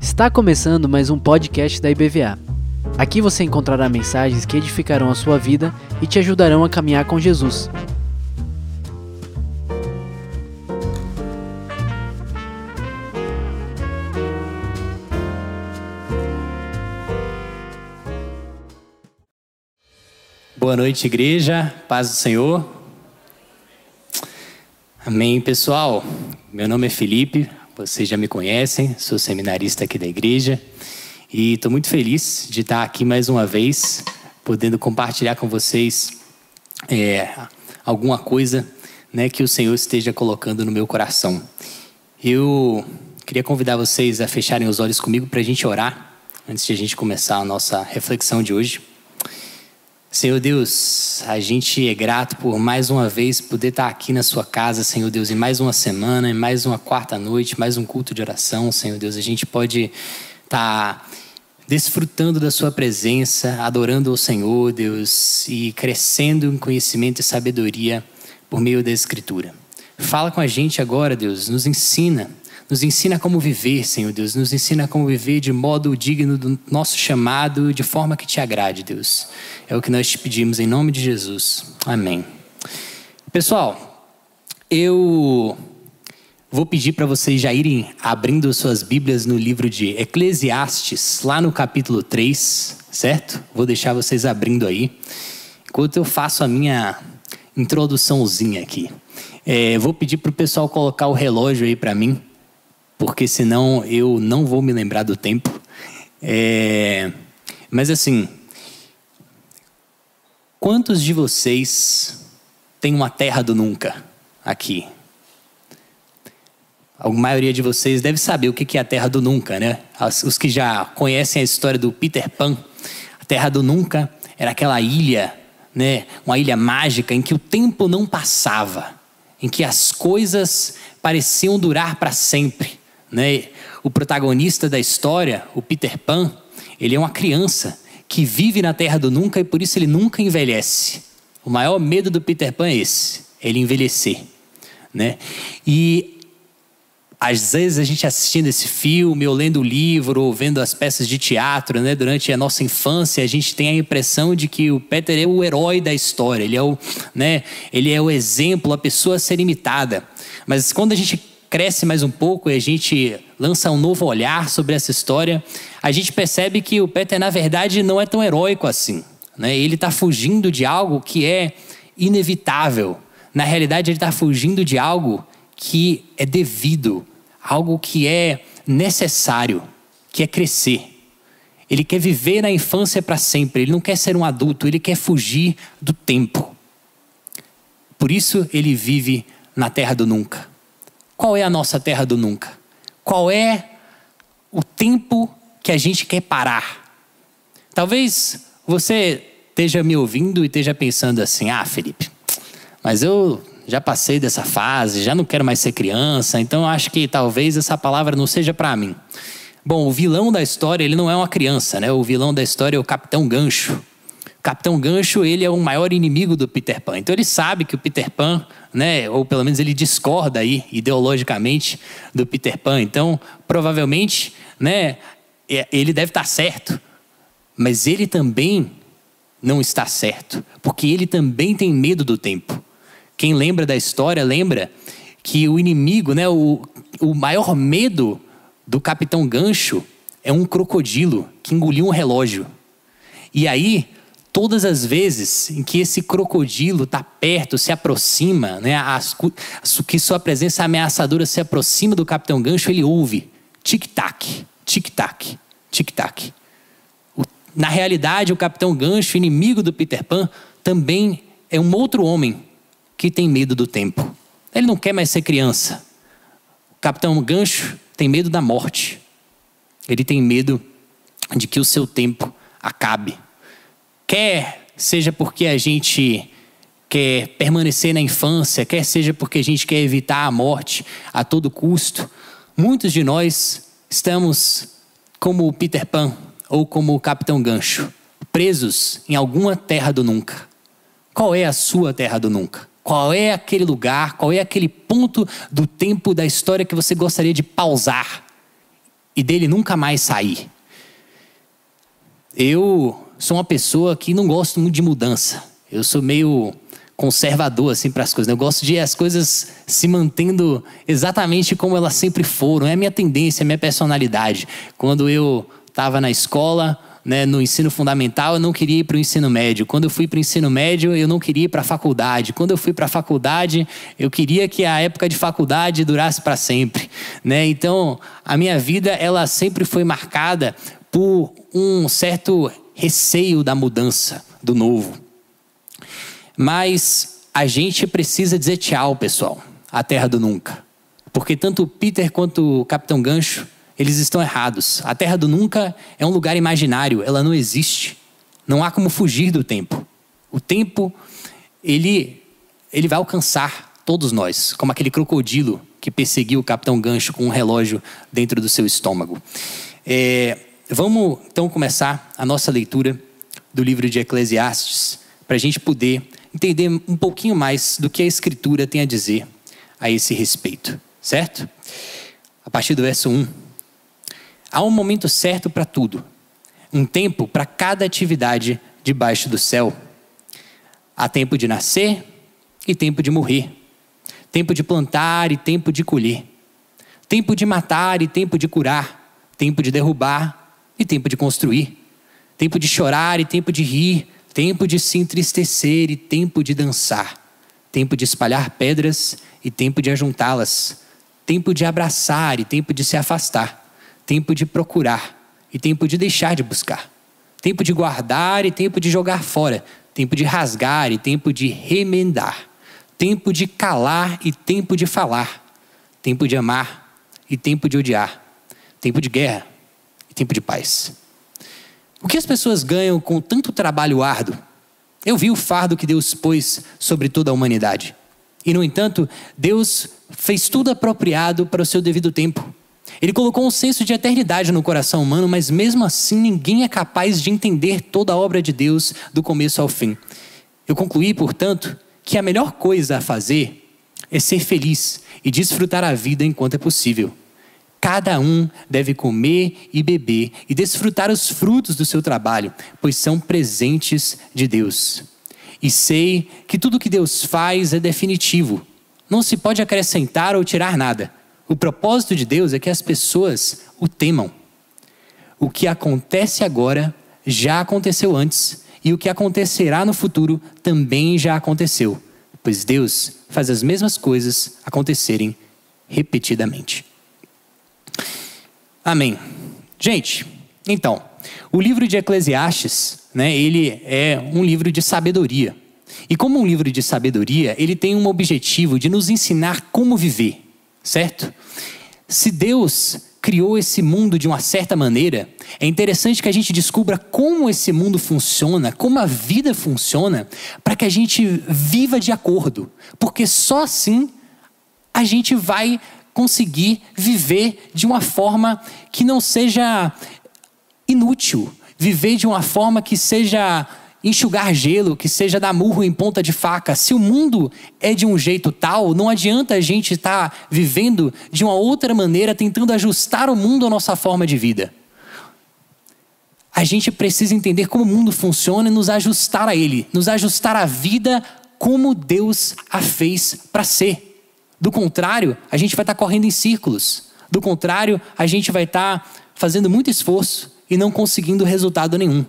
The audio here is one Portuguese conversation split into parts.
Está começando mais um podcast da IBVA. Aqui você encontrará mensagens que edificarão a sua vida e te ajudarão a caminhar com Jesus. Boa noite, igreja. Paz do Senhor. Amém, pessoal. Meu nome é Felipe, vocês já me conhecem, sou seminarista aqui da igreja e estou muito feliz de estar aqui mais uma vez, podendo compartilhar com vocês é, alguma coisa né, que o Senhor esteja colocando no meu coração. Eu queria convidar vocês a fecharem os olhos comigo para a gente orar, antes de a gente começar a nossa reflexão de hoje. Senhor Deus, a gente é grato por mais uma vez poder estar aqui na Sua casa, Senhor Deus, em mais uma semana, em mais uma quarta noite, mais um culto de oração, Senhor Deus. A gente pode estar desfrutando da Sua presença, adorando o Senhor, Deus, e crescendo em conhecimento e sabedoria por meio da Escritura. Fala com a gente agora, Deus, nos ensina nos ensina como viver, Senhor Deus. Nos ensina como viver de modo digno do nosso chamado, de forma que te agrade, Deus. É o que nós te pedimos em nome de Jesus. Amém. Pessoal, eu vou pedir para vocês já irem abrindo suas Bíblias no livro de Eclesiastes, lá no capítulo 3, certo? Vou deixar vocês abrindo aí. Enquanto eu faço a minha introduçãozinha aqui. É, vou pedir para o pessoal colocar o relógio aí para mim porque senão eu não vou me lembrar do tempo. É, mas assim, quantos de vocês têm uma terra do nunca aqui? A maioria de vocês deve saber o que é a terra do nunca, né? Os que já conhecem a história do Peter Pan, a terra do nunca era aquela ilha, né? Uma ilha mágica em que o tempo não passava, em que as coisas pareciam durar para sempre. Né? O protagonista da história, o Peter Pan, ele é uma criança que vive na terra do nunca e por isso ele nunca envelhece. O maior medo do Peter Pan é esse, é ele envelhecer. Né? E às vezes a gente assistindo esse filme, ou lendo o livro, ou vendo as peças de teatro, né, durante a nossa infância, a gente tem a impressão de que o Peter é o herói da história, ele é o, né, ele é o exemplo, a pessoa a ser imitada. Mas quando a gente cresce mais um pouco e a gente lança um novo olhar sobre essa história, a gente percebe que o Peter, na verdade, não é tão heróico assim. Né? Ele está fugindo de algo que é inevitável. Na realidade, ele está fugindo de algo que é devido, algo que é necessário, que é crescer. Ele quer viver na infância para sempre, ele não quer ser um adulto, ele quer fugir do tempo. Por isso ele vive na terra do nunca. Qual é a nossa terra do nunca? Qual é o tempo que a gente quer parar? Talvez você esteja me ouvindo e esteja pensando assim: ah, Felipe, mas eu já passei dessa fase, já não quero mais ser criança, então acho que talvez essa palavra não seja para mim. Bom, o vilão da história, ele não é uma criança, né? O vilão da história é o Capitão Gancho. Capitão Gancho, ele é o maior inimigo do Peter Pan. Então ele sabe que o Peter Pan, né, ou pelo menos ele discorda aí ideologicamente do Peter Pan. Então, provavelmente, né, é, ele deve estar certo. Mas ele também não está certo, porque ele também tem medo do tempo. Quem lembra da história lembra que o inimigo, né, o, o maior medo do Capitão Gancho é um crocodilo que engoliu um relógio. E aí, todas as vezes em que esse crocodilo está perto, se aproxima, né, as, que sua presença ameaçadora se aproxima do Capitão Gancho, ele ouve tic-tac, tic-tac, tic-tac. Na realidade, o Capitão Gancho, inimigo do Peter Pan, também é um outro homem que tem medo do tempo. Ele não quer mais ser criança. O Capitão Gancho tem medo da morte. Ele tem medo de que o seu tempo acabe. Quer seja porque a gente quer permanecer na infância, quer seja porque a gente quer evitar a morte a todo custo, muitos de nós estamos como o Peter Pan ou como o Capitão Gancho, presos em alguma terra do nunca. Qual é a sua terra do nunca? Qual é aquele lugar, qual é aquele ponto do tempo da história que você gostaria de pausar e dele nunca mais sair? Eu sou uma pessoa que não gosto muito de mudança. Eu sou meio conservador assim para as coisas. Né? Eu gosto de as coisas se mantendo exatamente como elas sempre foram. É a minha tendência, é a minha personalidade. Quando eu estava na escola, né, no ensino fundamental, eu não queria ir para o ensino médio. Quando eu fui para o ensino médio, eu não queria ir para a faculdade. Quando eu fui para a faculdade, eu queria que a época de faculdade durasse para sempre. Né? Então, a minha vida ela sempre foi marcada por um certo receio da mudança, do novo. Mas a gente precisa dizer tchau, pessoal, à terra do nunca. Porque tanto o Peter quanto o Capitão Gancho, eles estão errados. A terra do nunca é um lugar imaginário, ela não existe. Não há como fugir do tempo. O tempo, ele, ele vai alcançar todos nós, como aquele crocodilo que perseguiu o Capitão Gancho com um relógio dentro do seu estômago. É, vamos então começar a nossa leitura do livro de Eclesiastes, para a gente poder entender um pouquinho mais do que a Escritura tem a dizer a esse respeito, certo? A partir do verso 1. Há um momento certo para tudo, um tempo para cada atividade debaixo do céu. Há tempo de nascer e tempo de morrer, tempo de plantar e tempo de colher, tempo de matar e tempo de curar, tempo de derrubar e tempo de construir, tempo de chorar e tempo de rir, tempo de se entristecer e tempo de dançar, tempo de espalhar pedras e tempo de ajuntá-las, tempo de abraçar e tempo de se afastar, tempo de procurar e tempo de deixar de buscar, tempo de guardar e tempo de jogar fora, tempo de rasgar e tempo de remendar, tempo de calar e tempo de falar, tempo de amar e tempo de odiar, tempo de guerra tempo de paz. O que as pessoas ganham com tanto trabalho árduo? Eu vi o fardo que Deus pôs sobre toda a humanidade. E, no entanto, Deus fez tudo apropriado para o seu devido tempo. Ele colocou um senso de eternidade no coração humano, mas mesmo assim ninguém é capaz de entender toda a obra de Deus do começo ao fim. Eu concluí, portanto, que a melhor coisa a fazer é ser feliz e desfrutar a vida enquanto é possível. Cada um deve comer e beber e desfrutar os frutos do seu trabalho, pois são presentes de Deus. E sei que tudo que Deus faz é definitivo. Não se pode acrescentar ou tirar nada. O propósito de Deus é que as pessoas o temam. O que acontece agora já aconteceu antes, e o que acontecerá no futuro também já aconteceu, pois Deus faz as mesmas coisas acontecerem repetidamente. Amém. Gente, então, o livro de Eclesiastes, né, ele é um livro de sabedoria. E como um livro de sabedoria, ele tem um objetivo de nos ensinar como viver, certo? Se Deus criou esse mundo de uma certa maneira, é interessante que a gente descubra como esse mundo funciona, como a vida funciona, para que a gente viva de acordo. Porque só assim a gente vai conseguir viver de uma forma que não seja inútil, viver de uma forma que seja enxugar gelo, que seja dar murro em ponta de faca. Se o mundo é de um jeito tal, não adianta a gente estar tá vivendo de uma outra maneira, tentando ajustar o mundo à nossa forma de vida. A gente precisa entender como o mundo funciona e nos ajustar a ele, nos ajustar à vida como Deus a fez para ser. Do contrário, a gente vai estar correndo em círculos. Do contrário, a gente vai estar fazendo muito esforço e não conseguindo resultado nenhum.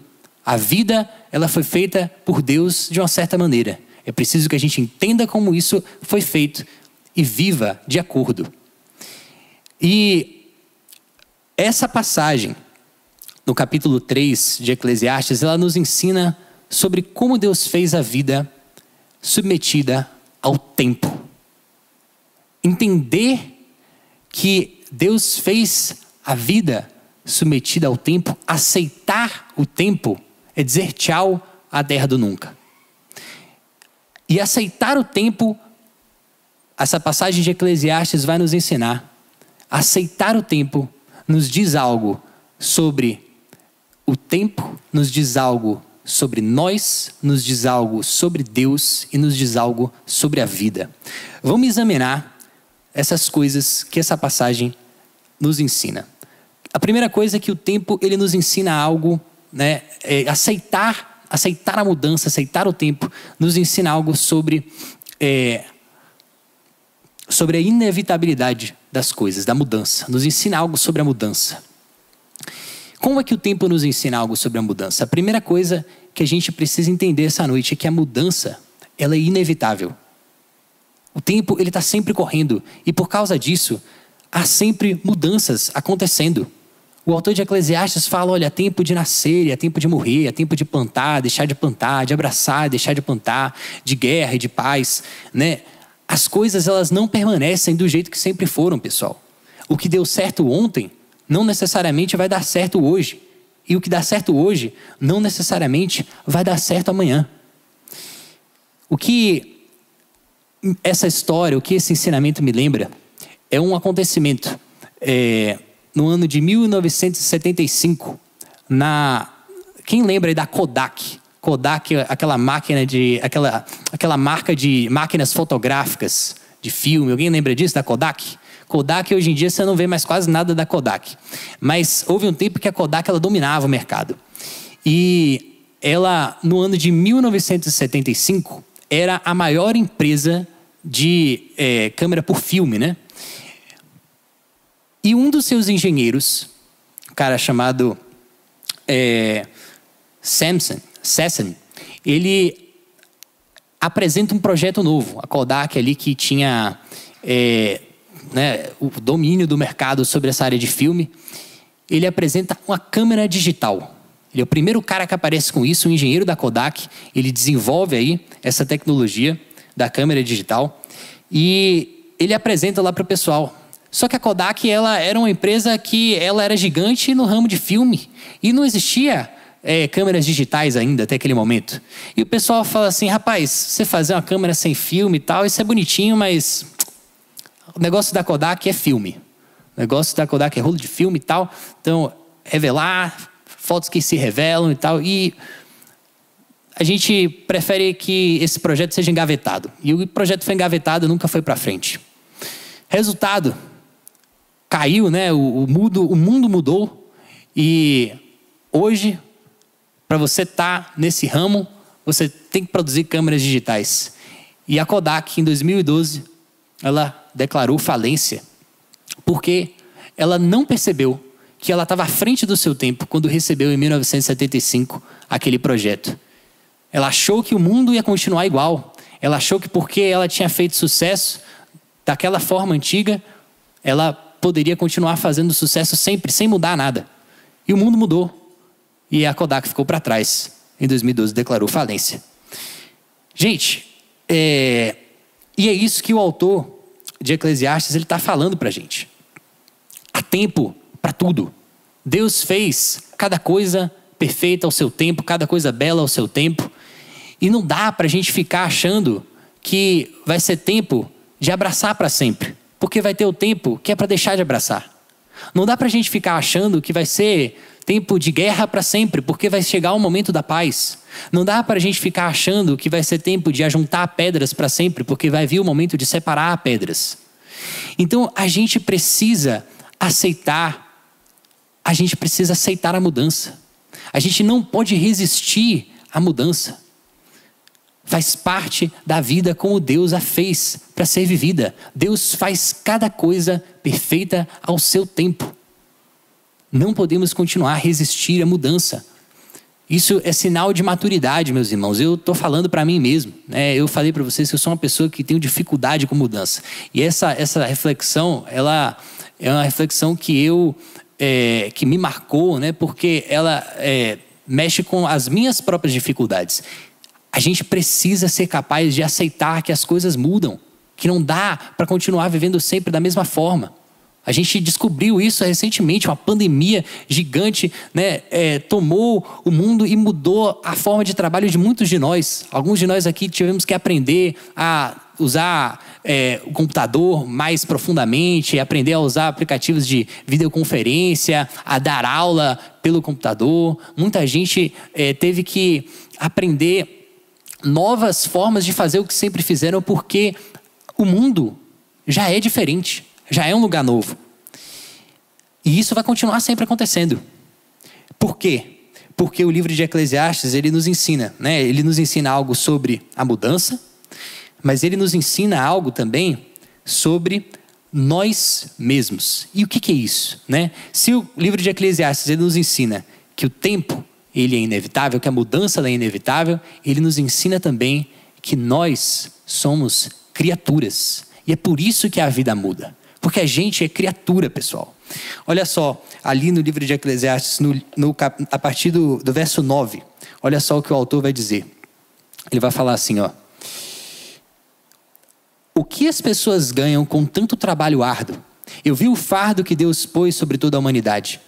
A vida, ela foi feita por Deus de uma certa maneira. É preciso que a gente entenda como isso foi feito e viva de acordo. E essa passagem, no capítulo 3 de Eclesiastes, ela nos ensina sobre como Deus fez a vida submetida ao tempo entender que Deus fez a vida submetida ao tempo, aceitar o tempo é dizer tchau à terra do nunca. E aceitar o tempo, essa passagem de Eclesiastes vai nos ensinar. Aceitar o tempo nos diz algo sobre o tempo, nos diz algo sobre nós, nos diz algo sobre Deus e nos diz algo sobre a vida. Vamos examinar essas coisas que essa passagem nos ensina. A primeira coisa é que o tempo ele nos ensina algo, né? É aceitar, aceitar a mudança, aceitar o tempo, nos ensina algo sobre é, sobre a inevitabilidade das coisas, da mudança. Nos ensina algo sobre a mudança. Como é que o tempo nos ensina algo sobre a mudança? A primeira coisa que a gente precisa entender essa noite é que a mudança ela é inevitável. O tempo ele está sempre correndo e por causa disso há sempre mudanças acontecendo. O autor de Eclesiastes fala: olha, é tempo de nascer, é tempo de morrer, é tempo de plantar, deixar de plantar, de abraçar, deixar de plantar, de guerra e de paz, né? As coisas elas não permanecem do jeito que sempre foram, pessoal. O que deu certo ontem não necessariamente vai dar certo hoje. E o que dá certo hoje não necessariamente vai dar certo amanhã. O que essa história, o que esse ensinamento me lembra, é um acontecimento é, no ano de 1975, na quem lembra da Kodak? Kodak, aquela máquina de, aquela, aquela marca de máquinas fotográficas de filme. Alguém lembra disso da Kodak? Kodak hoje em dia você não vê mais quase nada da Kodak. Mas houve um tempo que a Kodak ela dominava o mercado. E ela, no ano de 1975, era a maior empresa de é, câmera por filme, né? E um dos seus engenheiros, um cara chamado é, Samson, Sesson, ele apresenta um projeto novo. A Kodak ali que tinha é, né, o domínio do mercado sobre essa área de filme, ele apresenta uma câmera digital. Ele é o primeiro cara que aparece com isso, um engenheiro da Kodak. Ele desenvolve aí essa tecnologia da câmera digital e ele apresenta lá para o pessoal. Só que a Kodak ela era uma empresa que ela era gigante no ramo de filme e não existia é, câmeras digitais ainda até aquele momento. E o pessoal fala assim, rapaz, você fazer uma câmera sem filme e tal, isso é bonitinho, mas o negócio da Kodak é filme. O negócio da Kodak é rolo de filme e tal. Então, revelar, fotos que se revelam e tal. E a gente prefere que esse projeto seja engavetado. E o projeto foi engavetado, nunca foi para frente. Resultado, caiu, né? O, o, mundo, o mundo mudou. E hoje, para você estar tá nesse ramo, você tem que produzir câmeras digitais. E a Kodak, em 2012, ela declarou falência, porque ela não percebeu que ela estava à frente do seu tempo quando recebeu em 1975 aquele projeto. Ela achou que o mundo ia continuar igual. Ela achou que porque ela tinha feito sucesso daquela forma antiga, ela poderia continuar fazendo sucesso sempre, sem mudar nada. E o mundo mudou. E a Kodak ficou para trás. Em 2012 declarou falência. Gente, é... e é isso que o autor de Eclesiastes, ele está falando para gente. Há tempo para tudo. Deus fez cada coisa perfeita ao seu tempo, cada coisa bela ao seu tempo. E não dá para a gente ficar achando que vai ser tempo de abraçar para sempre, porque vai ter o tempo que é para deixar de abraçar. Não dá para a gente ficar achando que vai ser tempo de guerra para sempre, porque vai chegar o momento da paz. Não dá para a gente ficar achando que vai ser tempo de ajuntar pedras para sempre, porque vai vir o momento de separar pedras. Então a gente precisa aceitar, a gente precisa aceitar a mudança. A gente não pode resistir à mudança. Faz parte da vida como Deus a fez para ser vivida. Deus faz cada coisa perfeita ao seu tempo. Não podemos continuar a resistir à mudança. Isso é sinal de maturidade, meus irmãos. Eu estou falando para mim mesmo. Né? Eu falei para vocês que eu sou uma pessoa que tenho dificuldade com mudança. E essa, essa reflexão, ela é uma reflexão que eu é, que me marcou, né? Porque ela é, mexe com as minhas próprias dificuldades. A gente precisa ser capaz de aceitar que as coisas mudam, que não dá para continuar vivendo sempre da mesma forma. A gente descobriu isso recentemente, uma pandemia gigante né, é, tomou o mundo e mudou a forma de trabalho de muitos de nós. Alguns de nós aqui tivemos que aprender a usar é, o computador mais profundamente, aprender a usar aplicativos de videoconferência, a dar aula pelo computador. Muita gente é, teve que aprender novas formas de fazer o que sempre fizeram, porque o mundo já é diferente, já é um lugar novo. E isso vai continuar sempre acontecendo. Por quê? Porque o livro de Eclesiastes, ele nos ensina, né? Ele nos ensina algo sobre a mudança, mas ele nos ensina algo também sobre nós mesmos. E o que, que é isso, né? Se o livro de Eclesiastes ele nos ensina que o tempo ele é inevitável, que a mudança é inevitável, ele nos ensina também que nós somos criaturas. E é por isso que a vida muda. Porque a gente é criatura, pessoal. Olha só, ali no livro de Eclesiastes, no, no, a partir do, do verso 9, olha só o que o autor vai dizer. Ele vai falar assim, ó. O que as pessoas ganham com tanto trabalho árduo? Eu vi o fardo que Deus pôs sobre toda a humanidade.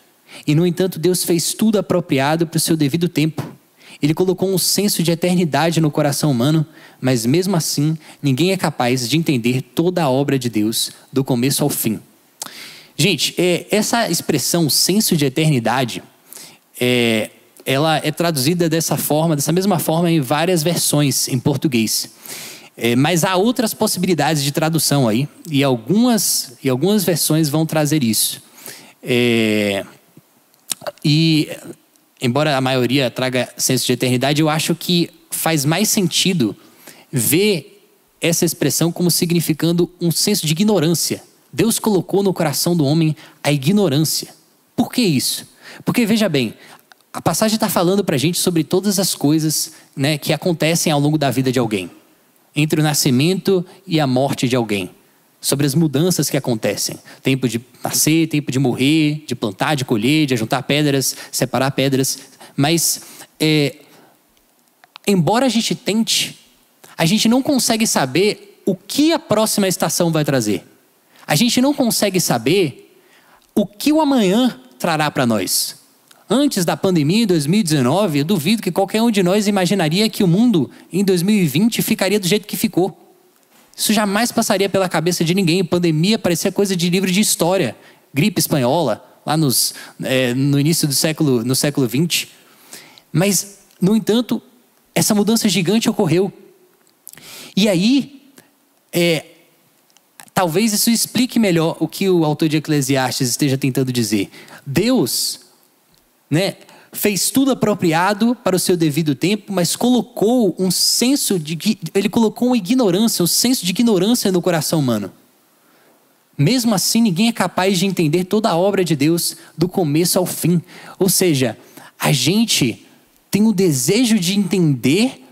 E, no entanto, Deus fez tudo apropriado para o seu devido tempo. Ele colocou um senso de eternidade no coração humano, mas mesmo assim, ninguém é capaz de entender toda a obra de Deus, do começo ao fim. Gente, é, essa expressão senso de eternidade, é, ela é traduzida dessa forma, dessa mesma forma em várias versões em português. É, mas há outras possibilidades de tradução aí, e algumas, e algumas versões vão trazer isso. É, e, embora a maioria traga senso de eternidade, eu acho que faz mais sentido ver essa expressão como significando um senso de ignorância Deus colocou no coração do homem a ignorância. Por que isso? Porque, veja bem, a passagem está falando para a gente sobre todas as coisas né, que acontecem ao longo da vida de alguém, entre o nascimento e a morte de alguém, sobre as mudanças que acontecem: tempo de nascer, tempo de morrer, de plantar, de colher, de juntar pedras, separar pedras. Mas, é, embora a gente tente, a gente não consegue saber o que a próxima estação vai trazer. A gente não consegue saber o que o amanhã trará para nós. Antes da pandemia em 2019, eu duvido que qualquer um de nós imaginaria que o mundo em 2020 ficaria do jeito que ficou. Isso jamais passaria pela cabeça de ninguém. Pandemia parecia coisa de livro de história. Gripe espanhola, lá nos, é, no início do século, no século 20. Mas, no entanto, essa mudança gigante ocorreu. E aí, é, Talvez isso explique melhor o que o autor de Eclesiastes esteja tentando dizer. Deus, né, fez tudo apropriado para o seu devido tempo, mas colocou um senso de ele colocou uma ignorância, um senso de ignorância no coração humano. Mesmo assim, ninguém é capaz de entender toda a obra de Deus do começo ao fim. Ou seja, a gente tem o desejo de entender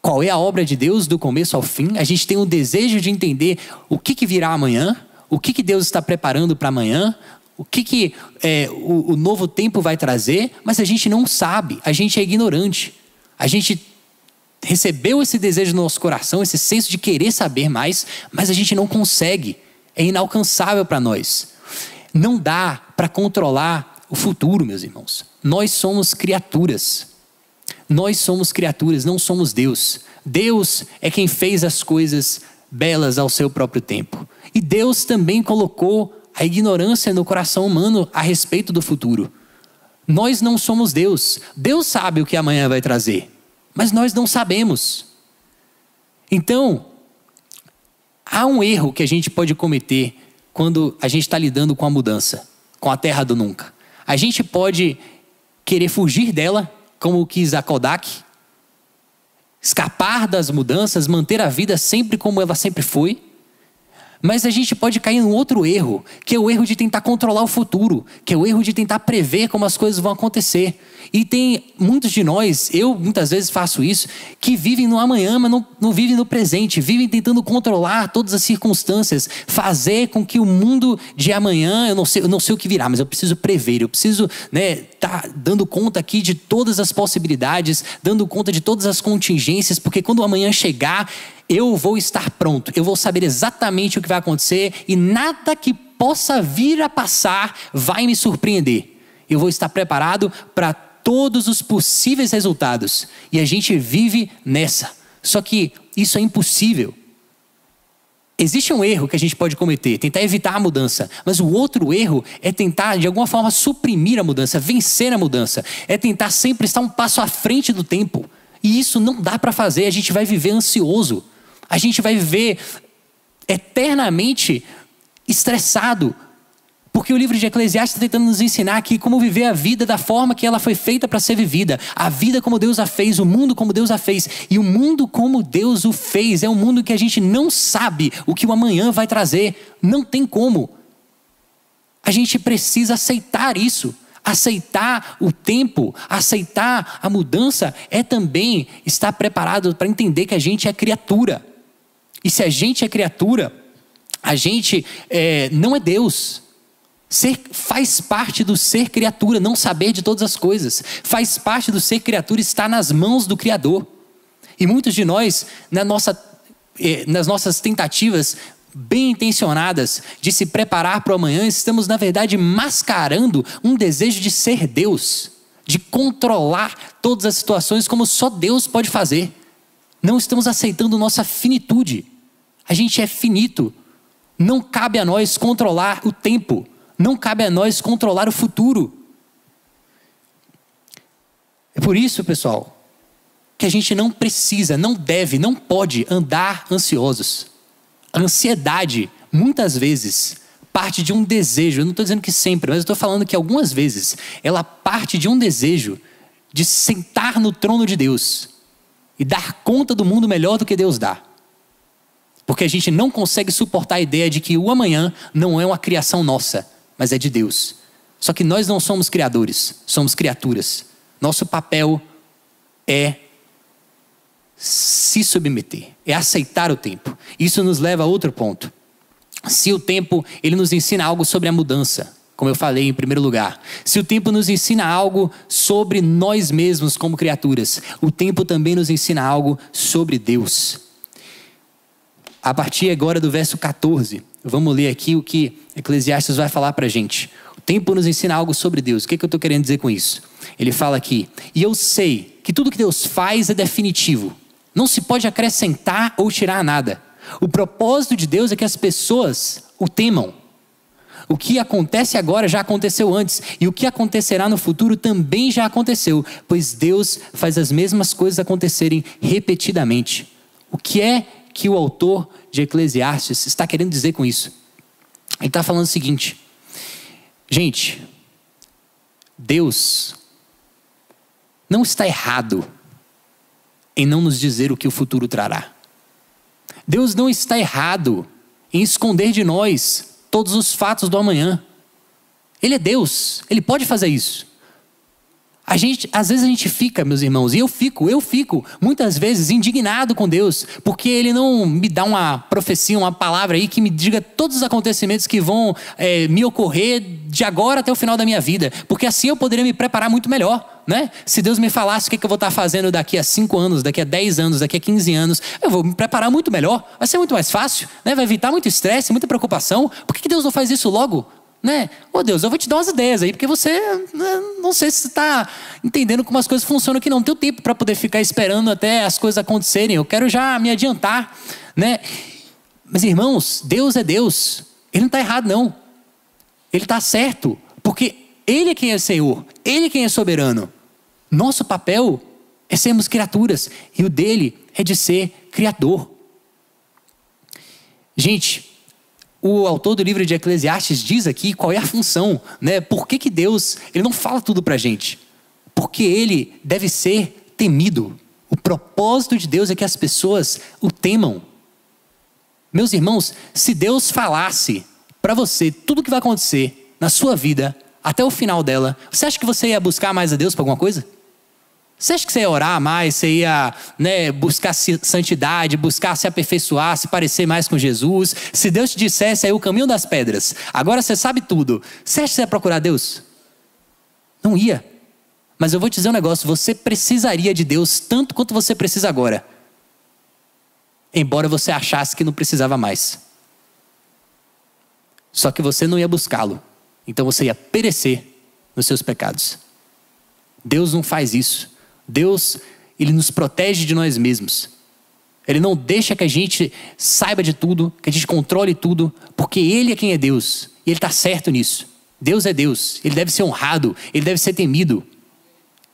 qual é a obra de Deus do começo ao fim. A gente tem o desejo de entender o que, que virá amanhã, o que, que Deus está preparando para amanhã, o que, que é, o, o novo tempo vai trazer, mas a gente não sabe, a gente é ignorante. A gente recebeu esse desejo no nosso coração, esse senso de querer saber mais, mas a gente não consegue. É inalcançável para nós. Não dá para controlar o futuro, meus irmãos. Nós somos criaturas. Nós somos criaturas, não somos Deus. Deus é quem fez as coisas belas ao seu próprio tempo. E Deus também colocou a ignorância no coração humano a respeito do futuro. Nós não somos Deus. Deus sabe o que amanhã vai trazer, mas nós não sabemos. Então, há um erro que a gente pode cometer quando a gente está lidando com a mudança, com a terra do nunca. A gente pode querer fugir dela como quis a Kodak, escapar das mudanças, manter a vida sempre como ela sempre foi. Mas a gente pode cair num outro erro, que é o erro de tentar controlar o futuro, que é o erro de tentar prever como as coisas vão acontecer. E tem muitos de nós, eu muitas vezes faço isso, que vivem no amanhã, mas não, não vivem no presente, vivem tentando controlar todas as circunstâncias, fazer com que o mundo de amanhã, eu não sei, eu não sei o que virá, mas eu preciso prever, eu preciso né, tá dando conta aqui de todas as possibilidades, dando conta de todas as contingências, porque quando o amanhã chegar, eu vou estar pronto, eu vou saber exatamente o que vai acontecer e nada que possa vir a passar vai me surpreender. Eu vou estar preparado para todos os possíveis resultados. E a gente vive nessa. Só que isso é impossível. Existe um erro que a gente pode cometer, tentar evitar a mudança, mas o outro erro é tentar, de alguma forma, suprimir a mudança, vencer a mudança, é tentar sempre estar um passo à frente do tempo. E isso não dá para fazer, a gente vai viver ansioso, a gente vai viver eternamente estressado, porque o livro de Eclesiastes está tentando nos ensinar aqui como viver a vida da forma que ela foi feita para ser vivida. A vida como Deus a fez, o mundo como Deus a fez. E o mundo como Deus o fez é um mundo que a gente não sabe o que o amanhã vai trazer. Não tem como. A gente precisa aceitar isso. Aceitar o tempo, aceitar a mudança é também estar preparado para entender que a gente é criatura. E se a gente é criatura, a gente é, não é Deus. Ser, faz parte do ser criatura, não saber de todas as coisas. Faz parte do ser criatura estar nas mãos do Criador. E muitos de nós, na nossa, eh, nas nossas tentativas bem intencionadas de se preparar para o amanhã, estamos, na verdade, mascarando um desejo de ser Deus, de controlar todas as situações como só Deus pode fazer. Não estamos aceitando nossa finitude. A gente é finito. Não cabe a nós controlar o tempo não cabe a nós controlar o futuro. É por isso, pessoal, que a gente não precisa, não deve, não pode andar ansiosos. A ansiedade, muitas vezes, parte de um desejo. Eu não estou dizendo que sempre, mas estou falando que algumas vezes ela parte de um desejo de sentar no trono de Deus e dar conta do mundo melhor do que Deus dá. Porque a gente não consegue suportar a ideia de que o amanhã não é uma criação nossa, mas é de Deus. Só que nós não somos criadores, somos criaturas. Nosso papel é se submeter, é aceitar o tempo. Isso nos leva a outro ponto. Se o tempo ele nos ensina algo sobre a mudança, como eu falei em primeiro lugar, se o tempo nos ensina algo sobre nós mesmos como criaturas, o tempo também nos ensina algo sobre Deus. A partir agora do verso 14, vamos ler aqui o que Eclesiastes vai falar para a gente. O tempo nos ensina algo sobre Deus. O que, é que eu estou querendo dizer com isso? Ele fala aqui: E eu sei que tudo que Deus faz é definitivo. Não se pode acrescentar ou tirar nada. O propósito de Deus é que as pessoas o temam. O que acontece agora já aconteceu antes, e o que acontecerá no futuro também já aconteceu, pois Deus faz as mesmas coisas acontecerem repetidamente. O que é que o autor de Eclesiastes está querendo dizer com isso? Ele está falando o seguinte: gente, Deus não está errado em não nos dizer o que o futuro trará. Deus não está errado em esconder de nós todos os fatos do amanhã. Ele é Deus, ele pode fazer isso. A gente, às vezes a gente fica, meus irmãos, e eu fico, eu fico, muitas vezes indignado com Deus, porque Ele não me dá uma profecia, uma palavra aí que me diga todos os acontecimentos que vão é, me ocorrer de agora até o final da minha vida, porque assim eu poderia me preparar muito melhor, né? Se Deus me falasse o que, eu vou estar fazendo daqui a 5 anos, daqui a 10 anos, daqui a 15 anos, eu vou me preparar muito melhor, vai ser muito mais fácil, né? vai evitar muito estresse, muita preocupação. Por que Deus não faz isso logo? Né? Ô Deus, eu vou te dar umas ideias aí, porque você né, não sei se está entendendo como as coisas funcionam aqui, não. tem tempo para poder ficar esperando até as coisas acontecerem. Eu quero já me adiantar, né? Mas irmãos, Deus é Deus. Ele não está errado, não. Ele está certo, porque Ele é quem é Senhor, Ele é quem é soberano. Nosso papel é sermos criaturas e o dele é de ser criador. Gente, o autor do livro de Eclesiastes diz aqui qual é a função, né? Por que, que Deus, ele não fala tudo para a gente? Porque ele deve ser temido. O propósito de Deus é que as pessoas o temam. Meus irmãos, se Deus falasse para você tudo o que vai acontecer na sua vida até o final dela, você acha que você ia buscar mais a Deus para alguma coisa? Você acha que você ia orar mais, você ia né, buscar santidade, buscar se aperfeiçoar, se parecer mais com Jesus? Se Deus te dissesse aí o caminho das pedras, agora você sabe tudo, você acha que você ia procurar Deus? Não ia. Mas eu vou te dizer um negócio: você precisaria de Deus tanto quanto você precisa agora, embora você achasse que não precisava mais. Só que você não ia buscá-lo, então você ia perecer nos seus pecados. Deus não faz isso. Deus, ele nos protege de nós mesmos. Ele não deixa que a gente saiba de tudo, que a gente controle tudo, porque Ele é quem é Deus. E Ele está certo nisso. Deus é Deus. Ele deve ser honrado, Ele deve ser temido.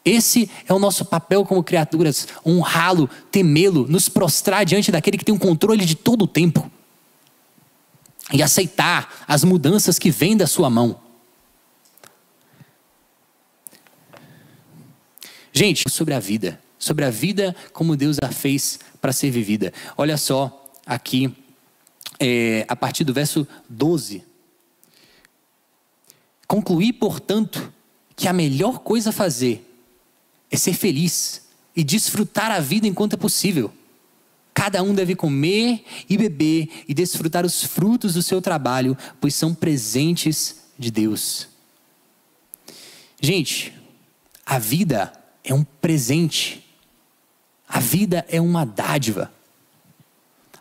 Esse é o nosso papel como criaturas: honrá-lo, temê-lo, nos prostrar diante daquele que tem o um controle de todo o tempo e aceitar as mudanças que vêm da sua mão. Gente, sobre a vida, sobre a vida como Deus a fez para ser vivida. Olha só aqui, é, a partir do verso 12. Concluí, portanto, que a melhor coisa a fazer é ser feliz e desfrutar a vida enquanto é possível. Cada um deve comer e beber e desfrutar os frutos do seu trabalho, pois são presentes de Deus. Gente, a vida é um presente. A vida é uma dádiva.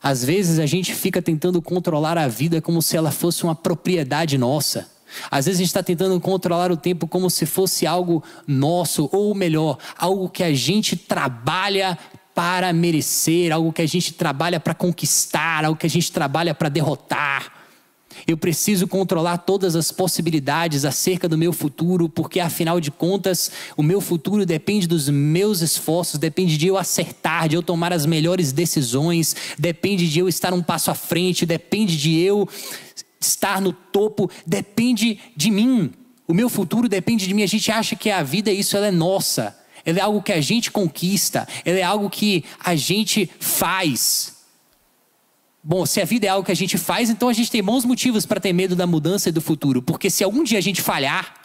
Às vezes a gente fica tentando controlar a vida como se ela fosse uma propriedade nossa. Às vezes a gente está tentando controlar o tempo como se fosse algo nosso, ou melhor, algo que a gente trabalha para merecer, algo que a gente trabalha para conquistar, algo que a gente trabalha para derrotar. Eu preciso controlar todas as possibilidades acerca do meu futuro, porque afinal de contas, o meu futuro depende dos meus esforços, depende de eu acertar, de eu tomar as melhores decisões, depende de eu estar um passo à frente, depende de eu estar no topo depende de mim. O meu futuro depende de mim. A gente acha que a vida é isso, ela é nossa. Ela é algo que a gente conquista, ela é algo que a gente faz. Bom, se a vida é algo que a gente faz, então a gente tem bons motivos para ter medo da mudança e do futuro. Porque se algum dia a gente falhar,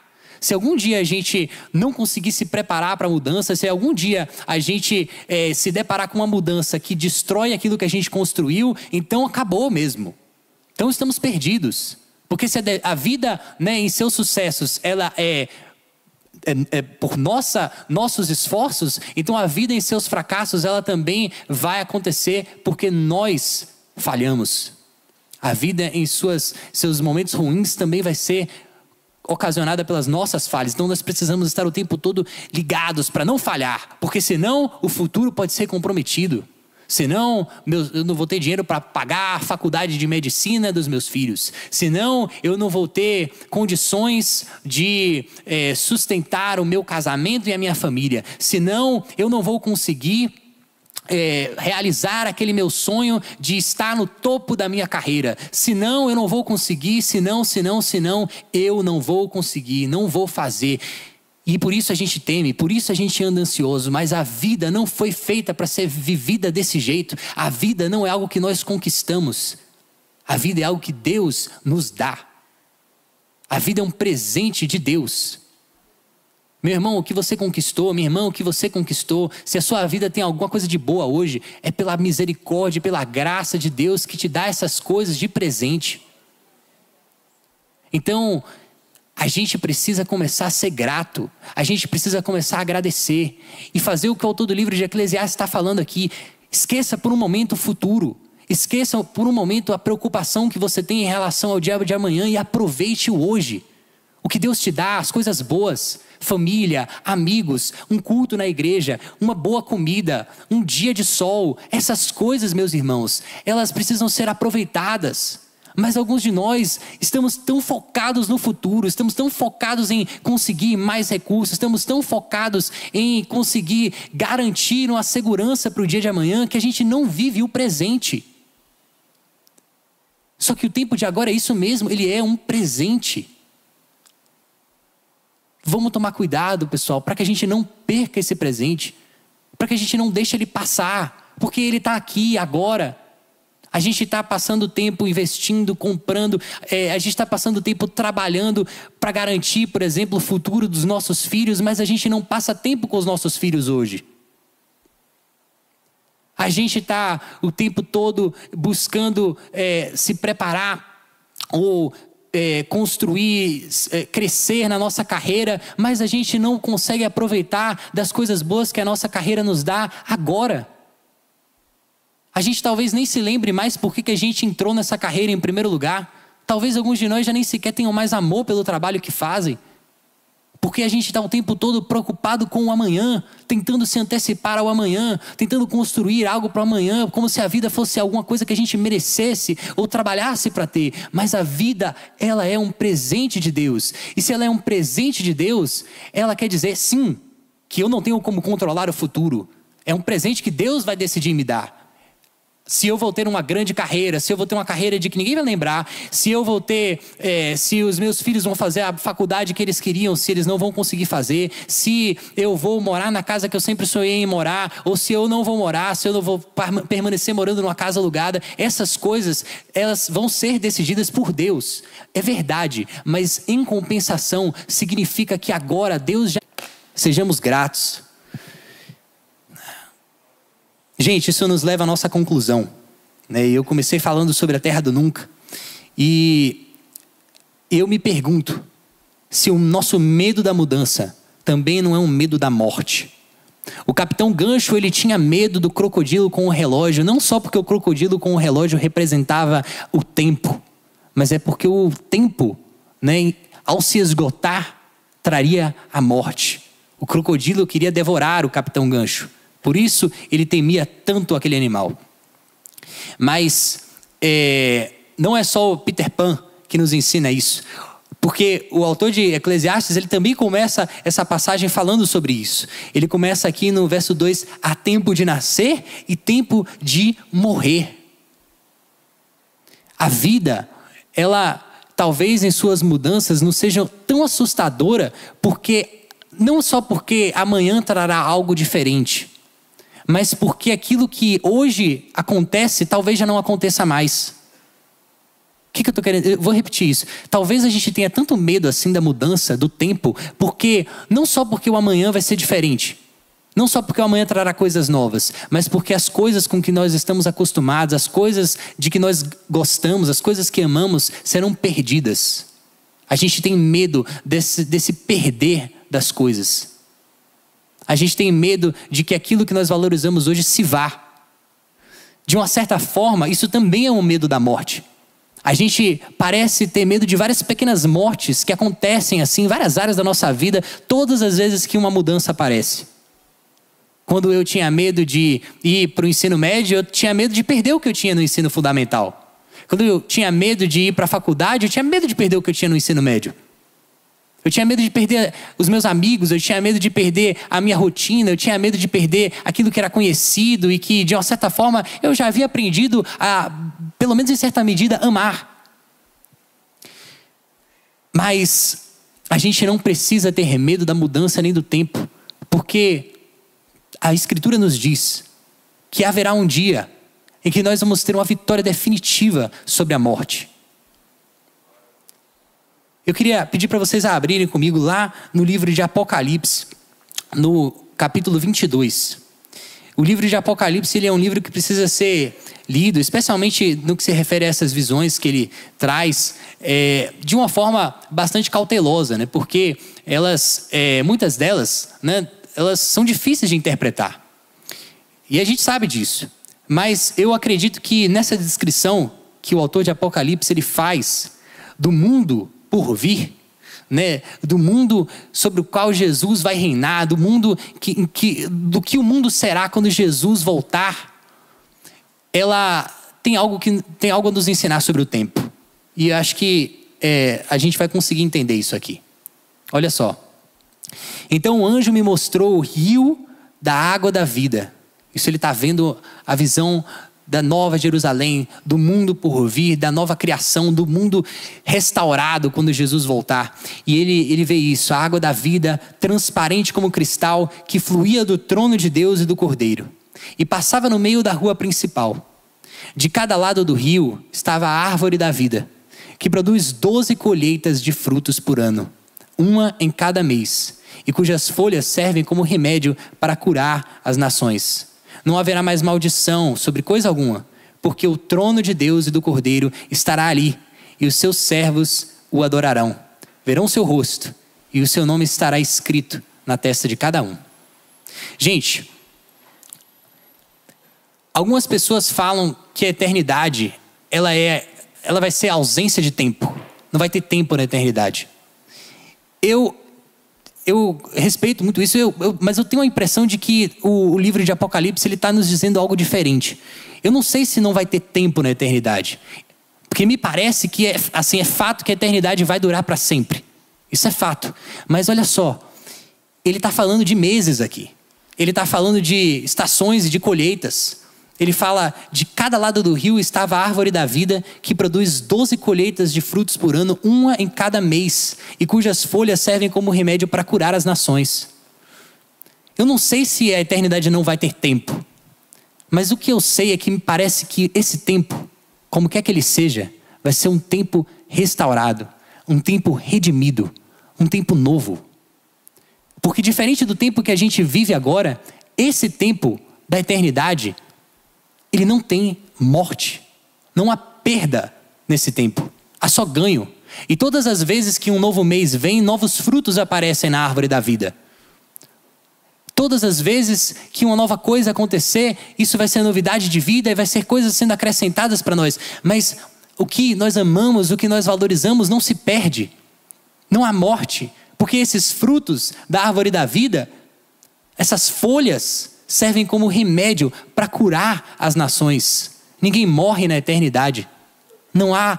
se algum dia a gente não conseguir se preparar para a mudança, se algum dia a gente é, se deparar com uma mudança que destrói aquilo que a gente construiu, então acabou mesmo. Então estamos perdidos. Porque se a vida né, em seus sucessos ela é, é, é, por nossa, nossos esforços, então a vida em seus fracassos ela também vai acontecer porque nós falhamos. A vida em suas, seus momentos ruins também vai ser ocasionada pelas nossas falhas. Então nós precisamos estar o tempo todo ligados para não falhar, porque senão o futuro pode ser comprometido. Senão, eu não vou ter dinheiro para pagar a faculdade de medicina dos meus filhos. Senão, eu não vou ter condições de é, sustentar o meu casamento e a minha família. Senão, eu não vou conseguir é, realizar aquele meu sonho de estar no topo da minha carreira. Senão, eu não vou conseguir. Senão, senão, senão, eu não vou conseguir. Não vou fazer. E por isso a gente teme, por isso a gente anda ansioso, mas a vida não foi feita para ser vivida desse jeito. A vida não é algo que nós conquistamos. A vida é algo que Deus nos dá. A vida é um presente de Deus. Meu irmão, o que você conquistou, minha irmã, o que você conquistou, se a sua vida tem alguma coisa de boa hoje, é pela misericórdia, pela graça de Deus que te dá essas coisas de presente. Então, a gente precisa começar a ser grato, a gente precisa começar a agradecer e fazer o que o autor do livro de Eclesiastes está falando aqui. Esqueça por um momento o futuro, esqueça por um momento a preocupação que você tem em relação ao dia de amanhã e aproveite o hoje. O que Deus te dá, as coisas boas, família, amigos, um culto na igreja, uma boa comida, um dia de sol, essas coisas, meus irmãos, elas precisam ser aproveitadas. Mas alguns de nós estamos tão focados no futuro, estamos tão focados em conseguir mais recursos, estamos tão focados em conseguir garantir uma segurança para o dia de amanhã que a gente não vive o presente. Só que o tempo de agora é isso mesmo, ele é um presente. Vamos tomar cuidado, pessoal, para que a gente não perca esse presente, para que a gente não deixe ele passar, porque ele está aqui agora. A gente está passando tempo investindo, comprando, é, a gente está passando tempo trabalhando para garantir, por exemplo, o futuro dos nossos filhos, mas a gente não passa tempo com os nossos filhos hoje. A gente está o tempo todo buscando é, se preparar ou é, construir, é, crescer na nossa carreira, mas a gente não consegue aproveitar das coisas boas que a nossa carreira nos dá agora. A gente talvez nem se lembre mais por que a gente entrou nessa carreira em primeiro lugar. Talvez alguns de nós já nem sequer tenham mais amor pelo trabalho que fazem. Porque a gente está o tempo todo preocupado com o amanhã, tentando se antecipar ao amanhã, tentando construir algo para o amanhã, como se a vida fosse alguma coisa que a gente merecesse ou trabalhasse para ter. Mas a vida, ela é um presente de Deus. E se ela é um presente de Deus, ela quer dizer sim, que eu não tenho como controlar o futuro. É um presente que Deus vai decidir me dar se eu vou ter uma grande carreira, se eu vou ter uma carreira de que ninguém vai lembrar, se eu vou ter, é, se os meus filhos vão fazer a faculdade que eles queriam, se eles não vão conseguir fazer, se eu vou morar na casa que eu sempre sonhei em morar, ou se eu não vou morar, se eu não vou permanecer morando numa casa alugada, essas coisas elas vão ser decididas por Deus. É verdade, mas em compensação significa que agora Deus já sejamos gratos Gente, isso nos leva à nossa conclusão. Né? Eu comecei falando sobre a terra do nunca. E eu me pergunto se o nosso medo da mudança também não é um medo da morte. O capitão Gancho ele tinha medo do crocodilo com o relógio, não só porque o crocodilo com o relógio representava o tempo, mas é porque o tempo, né, ao se esgotar, traria a morte. O crocodilo queria devorar o capitão Gancho. Por isso ele temia tanto aquele animal. Mas é, não é só o Peter Pan que nos ensina isso. Porque o autor de Eclesiastes, ele também começa essa passagem falando sobre isso. Ele começa aqui no verso 2: há tempo de nascer e tempo de morrer. A vida, ela talvez em suas mudanças não seja tão assustadora, porque não só porque amanhã trará algo diferente, mas porque aquilo que hoje acontece talvez já não aconteça mais. O que, que eu estou querendo? Eu vou repetir isso. Talvez a gente tenha tanto medo assim da mudança, do tempo, porque não só porque o amanhã vai ser diferente, não só porque o amanhã trará coisas novas, mas porque as coisas com que nós estamos acostumados, as coisas de que nós gostamos, as coisas que amamos, serão perdidas. A gente tem medo desse, desse perder das coisas. A gente tem medo de que aquilo que nós valorizamos hoje se vá. De uma certa forma, isso também é um medo da morte. A gente parece ter medo de várias pequenas mortes que acontecem assim em várias áreas da nossa vida, todas as vezes que uma mudança aparece. Quando eu tinha medo de ir para o ensino médio, eu tinha medo de perder o que eu tinha no ensino fundamental. Quando eu tinha medo de ir para a faculdade, eu tinha medo de perder o que eu tinha no ensino médio. Eu tinha medo de perder os meus amigos, eu tinha medo de perder a minha rotina, eu tinha medo de perder aquilo que era conhecido e que, de uma certa forma, eu já havia aprendido a, pelo menos em certa medida, amar. Mas a gente não precisa ter medo da mudança nem do tempo, porque a Escritura nos diz que haverá um dia em que nós vamos ter uma vitória definitiva sobre a morte. Eu queria pedir para vocês abrirem comigo lá no livro de Apocalipse, no capítulo 22. O livro de Apocalipse ele é um livro que precisa ser lido, especialmente no que se refere a essas visões que ele traz, é, de uma forma bastante cautelosa, né? porque elas, é, muitas delas, né, elas são difíceis de interpretar. E a gente sabe disso. Mas eu acredito que nessa descrição que o autor de Apocalipse ele faz do mundo por vir, né, do mundo sobre o qual Jesus vai reinar, do mundo que, que, do que o mundo será quando Jesus voltar, ela tem algo que tem algo a nos ensinar sobre o tempo. E acho que é, a gente vai conseguir entender isso aqui. Olha só. Então o anjo me mostrou o rio da água da vida. Isso ele está vendo a visão da nova Jerusalém, do mundo por vir, da nova criação, do mundo restaurado quando Jesus voltar. E ele, ele vê isso, a água da vida, transparente como cristal, que fluía do trono de Deus e do Cordeiro, e passava no meio da rua principal. De cada lado do rio estava a árvore da vida, que produz doze colheitas de frutos por ano, uma em cada mês, e cujas folhas servem como remédio para curar as nações não haverá mais maldição sobre coisa alguma, porque o trono de Deus e do Cordeiro estará ali, e os seus servos o adorarão. Verão seu rosto, e o seu nome estará escrito na testa de cada um. Gente, algumas pessoas falam que a eternidade ela é, ela vai ser ausência de tempo. Não vai ter tempo na eternidade. Eu eu respeito muito isso, eu, eu, mas eu tenho a impressão de que o, o livro de Apocalipse ele está nos dizendo algo diferente. Eu não sei se não vai ter tempo na eternidade, porque me parece que é, assim é fato que a eternidade vai durar para sempre. Isso é fato. Mas olha só, ele está falando de meses aqui. Ele está falando de estações e de colheitas. Ele fala de cada lado do rio estava a árvore da vida, que produz doze colheitas de frutos por ano, uma em cada mês, e cujas folhas servem como remédio para curar as nações. Eu não sei se a eternidade não vai ter tempo, mas o que eu sei é que me parece que esse tempo, como quer que ele seja, vai ser um tempo restaurado, um tempo redimido, um tempo novo. Porque diferente do tempo que a gente vive agora, esse tempo da eternidade ele não tem morte. Não há perda nesse tempo. Há só ganho. E todas as vezes que um novo mês vem, novos frutos aparecem na árvore da vida. Todas as vezes que uma nova coisa acontecer, isso vai ser novidade de vida e vai ser coisas sendo acrescentadas para nós. Mas o que nós amamos, o que nós valorizamos, não se perde. Não há morte. Porque esses frutos da árvore da vida, essas folhas, servem como remédio para curar as nações. Ninguém morre na eternidade. Não há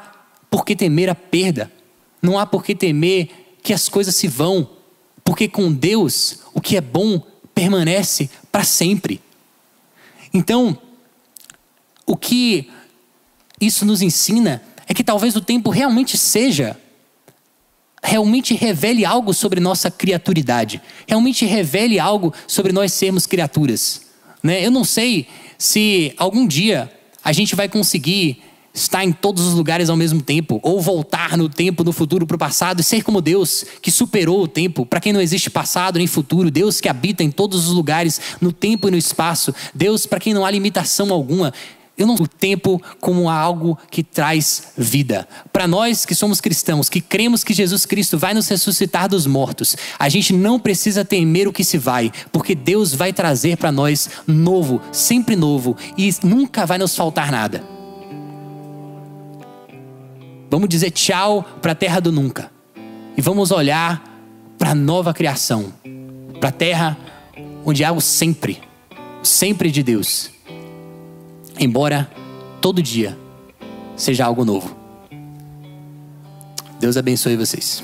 por que temer a perda. Não há por que temer que as coisas se vão. Porque com Deus, o que é bom permanece para sempre. Então, o que isso nos ensina é que talvez o tempo realmente seja realmente revele algo sobre nossa criaturidade, realmente revele algo sobre nós sermos criaturas. Né? Eu não sei se algum dia a gente vai conseguir estar em todos os lugares ao mesmo tempo, ou voltar no tempo, no futuro, para o passado e ser como Deus, que superou o tempo. Para quem não existe passado nem futuro, Deus que habita em todos os lugares, no tempo e no espaço, Deus para quem não há limitação alguma. Eu não o tempo como algo que traz vida. Para nós que somos cristãos, que cremos que Jesus Cristo vai nos ressuscitar dos mortos, a gente não precisa temer o que se vai, porque Deus vai trazer para nós novo, sempre novo, e nunca vai nos faltar nada. Vamos dizer tchau para a terra do nunca. E vamos olhar para a nova criação, para a terra onde há o sempre, sempre de Deus embora todo dia seja algo novo. Deus abençoe vocês.